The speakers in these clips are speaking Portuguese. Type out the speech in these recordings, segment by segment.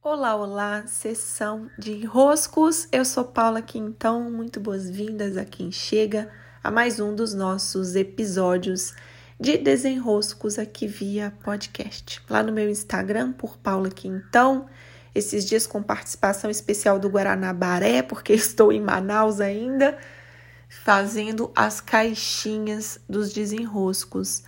Olá, olá, sessão de enroscos. Eu sou Paula Quintão, muito boas-vindas a quem chega a mais um dos nossos episódios de desenroscos aqui via podcast. Lá no meu Instagram, por Paula Quintão, esses dias com participação especial do Guaranabaré, porque estou em Manaus ainda, fazendo as caixinhas dos desenroscos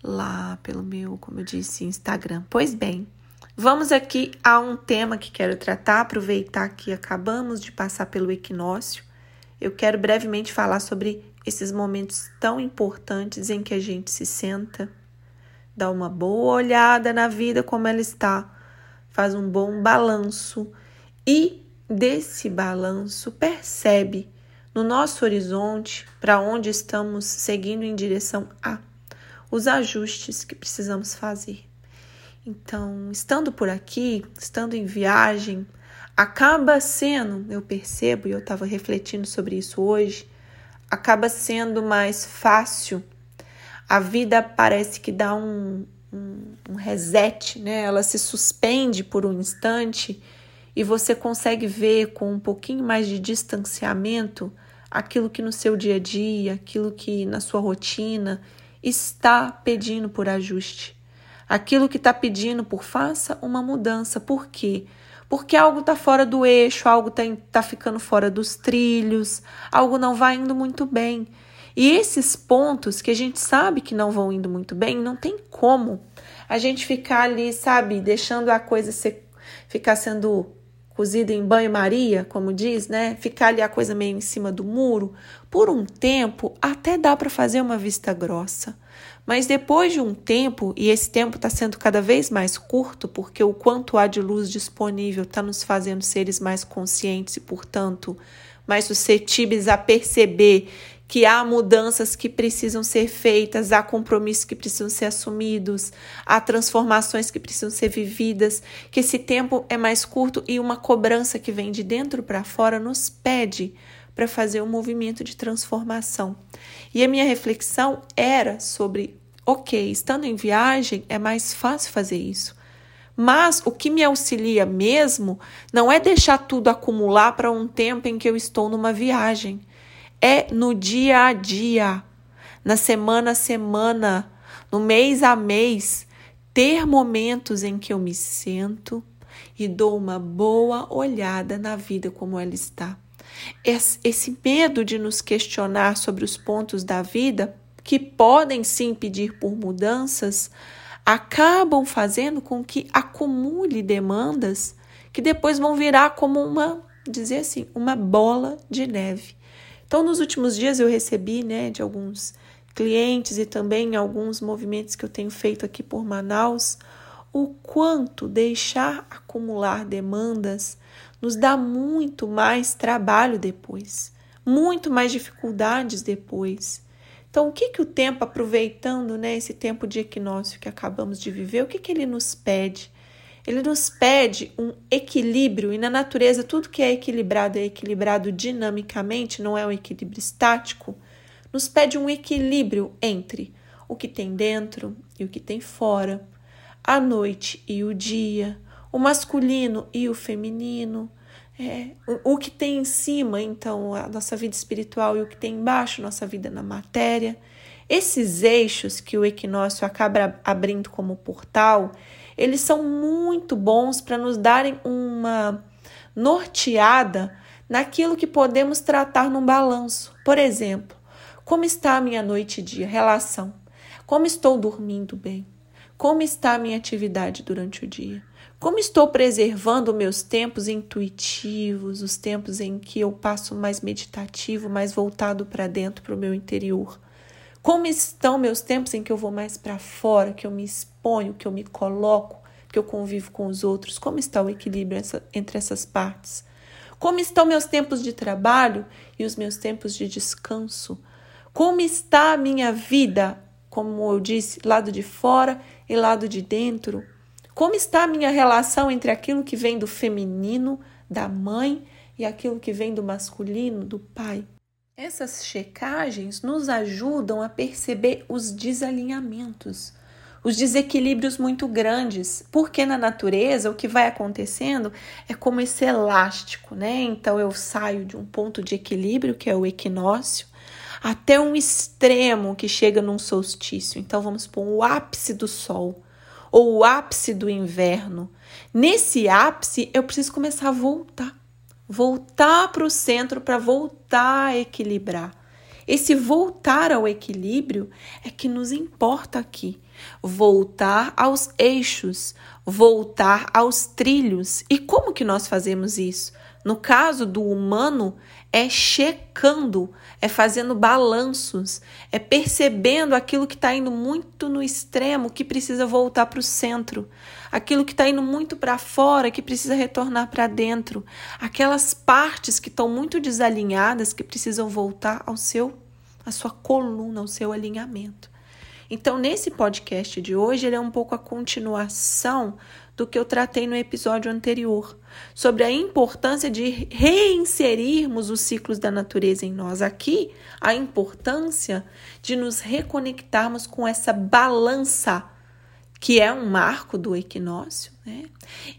lá pelo meu, como eu disse, Instagram. Pois bem, Vamos aqui a um tema que quero tratar, aproveitar que acabamos de passar pelo equinócio. Eu quero brevemente falar sobre esses momentos tão importantes em que a gente se senta, dá uma boa olhada na vida como ela está, faz um bom balanço e desse balanço percebe no nosso horizonte para onde estamos seguindo em direção a os ajustes que precisamos fazer. Então, estando por aqui, estando em viagem, acaba sendo, eu percebo, e eu estava refletindo sobre isso hoje, acaba sendo mais fácil. A vida parece que dá um, um, um reset, né? Ela se suspende por um instante e você consegue ver com um pouquinho mais de distanciamento aquilo que no seu dia a dia, aquilo que na sua rotina está pedindo por ajuste aquilo que está pedindo por faça uma mudança. Por quê? Porque algo está fora do eixo, algo está tá ficando fora dos trilhos, algo não vai indo muito bem. E esses pontos que a gente sabe que não vão indo muito bem, não tem como a gente ficar ali, sabe, deixando a coisa ser, ficar sendo cozida em banho-maria, como diz, né? Ficar ali a coisa meio em cima do muro. Por um tempo, até dá para fazer uma vista grossa. Mas depois de um tempo, e esse tempo está sendo cada vez mais curto, porque o quanto há de luz disponível está nos fazendo seres mais conscientes e, portanto, mais suscetíveis a perceber que há mudanças que precisam ser feitas, há compromissos que precisam ser assumidos, há transformações que precisam ser vividas, que esse tempo é mais curto e uma cobrança que vem de dentro para fora nos pede para fazer um movimento de transformação. E a minha reflexão era sobre, ok, estando em viagem é mais fácil fazer isso. Mas o que me auxilia mesmo não é deixar tudo acumular para um tempo em que eu estou numa viagem. É no dia a dia, na semana a semana, no mês a mês, ter momentos em que eu me sento e dou uma boa olhada na vida como ela está esse medo de nos questionar sobre os pontos da vida, que podem sim impedir por mudanças, acabam fazendo com que acumule demandas que depois vão virar como uma, dizer assim, uma bola de neve. Então, nos últimos dias eu recebi, né, de alguns clientes e também alguns movimentos que eu tenho feito aqui por Manaus, o quanto deixar acumular demandas nos dá muito mais trabalho depois, muito mais dificuldades depois. Então, o que que o tempo, aproveitando né, esse tempo de equinócio que acabamos de viver, o que, que ele nos pede? Ele nos pede um equilíbrio, e na natureza tudo que é equilibrado é equilibrado dinamicamente, não é um equilíbrio estático. Nos pede um equilíbrio entre o que tem dentro e o que tem fora, a noite e o dia, o masculino e o feminino, é, o, o que tem em cima, então, a nossa vida espiritual e o que tem embaixo, nossa vida na matéria. Esses eixos que o equinócio acaba abrindo como portal, eles são muito bons para nos darem uma norteada naquilo que podemos tratar num balanço. Por exemplo, como está a minha noite e dia, relação? Como estou dormindo bem? Como está a minha atividade durante o dia? Como estou preservando meus tempos intuitivos, os tempos em que eu passo mais meditativo, mais voltado para dentro, para o meu interior? Como estão meus tempos em que eu vou mais para fora, que eu me exponho, que eu me coloco, que eu convivo com os outros? Como está o equilíbrio entre essas partes? Como estão meus tempos de trabalho e os meus tempos de descanso? Como está a minha vida, como eu disse, lado de fora e lado de dentro? Como está a minha relação entre aquilo que vem do feminino, da mãe, e aquilo que vem do masculino, do pai? Essas checagens nos ajudam a perceber os desalinhamentos, os desequilíbrios muito grandes, porque na natureza o que vai acontecendo é como esse elástico, né? Então eu saio de um ponto de equilíbrio, que é o equinócio, até um extremo que chega num solstício. Então vamos pôr o ápice do sol ou o ápice do inverno. Nesse ápice eu preciso começar a voltar, voltar para o centro para voltar a equilibrar. Esse voltar ao equilíbrio é que nos importa aqui voltar aos eixos, voltar aos trilhos. E como que nós fazemos isso? No caso do humano, é checando, é fazendo balanços, é percebendo aquilo que está indo muito no extremo, que precisa voltar para o centro, aquilo que está indo muito para fora, que precisa retornar para dentro, aquelas partes que estão muito desalinhadas, que precisam voltar ao seu, à sua coluna, ao seu alinhamento. Então, nesse podcast de hoje, ele é um pouco a continuação do que eu tratei no episódio anterior, sobre a importância de reinserirmos os ciclos da natureza em nós. Aqui, a importância de nos reconectarmos com essa balança que é um marco do equinócio, né?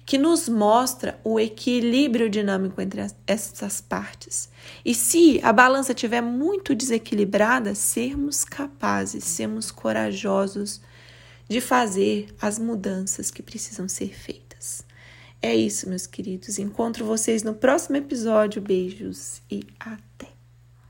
que nos mostra o equilíbrio dinâmico entre as, essas partes. E se a balança estiver muito desequilibrada, sermos capazes, sermos corajosos de fazer as mudanças que precisam ser feitas. É isso, meus queridos. Encontro vocês no próximo episódio. Beijos e até!